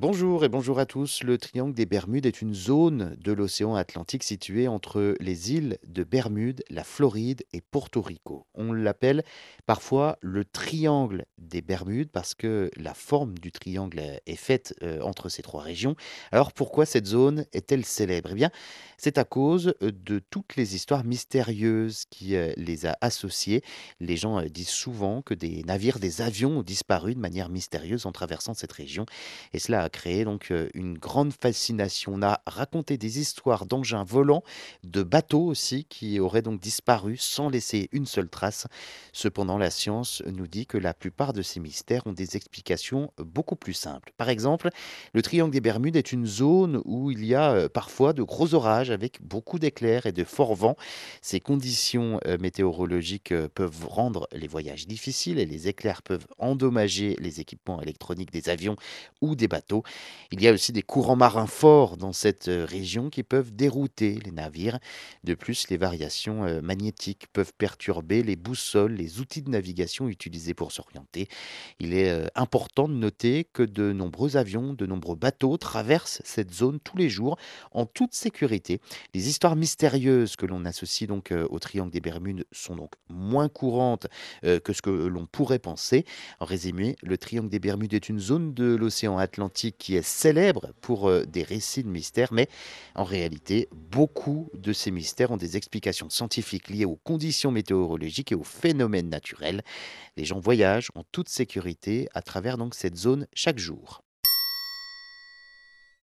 Bonjour et bonjour à tous. Le triangle des Bermudes est une zone de l'océan Atlantique située entre les îles de Bermude, la Floride et Porto Rico. On l'appelle parfois le triangle des Bermudes parce que la forme du triangle est faite euh, entre ces trois régions. Alors pourquoi cette zone est-elle célèbre? Eh bien, c'est à cause de toutes les histoires mystérieuses qui euh, les a associées. Les gens euh, disent souvent que des navires, des avions ont disparu de manière mystérieuse en traversant cette région. Et cela créé donc euh, une grande fascination. On a raconté des histoires d'engins volants, de bateaux aussi, qui auraient donc disparu sans laisser une seule trace. Cependant, la science nous dit que la plupart de ces mystères ont des explications beaucoup plus simples. Par exemple, le triangle des Bermudes est une zone où il y a euh, parfois de gros orages avec beaucoup d'éclairs et de forts vents. Ces conditions euh, météorologiques peuvent rendre les voyages difficiles et les éclairs peuvent endommager les équipements électroniques des avions ou des bateaux. Il y a aussi des courants marins forts dans cette euh, région qui peuvent dérouter les navires. De plus, les variations euh, magnétiques peuvent perturber les boussoles, les outils de navigation utilisés pour s'orienter. Il est euh, important de noter que de nombreux avions, de nombreux bateaux traversent cette zone tous les jours en toute sécurité. Les histoires mystérieuses que l'on associe donc au triangle des Bermudes sont donc moins courantes que ce que l'on pourrait penser. En résumé, le triangle des Bermudes est une zone de l'océan Atlantique qui est célèbre pour euh, des récits de mystères, mais en réalité, beaucoup de ces mystères ont des explications scientifiques liées aux conditions météorologiques et aux phénomènes naturels. Les gens voyagent en toute sécurité à travers donc cette zone chaque jour.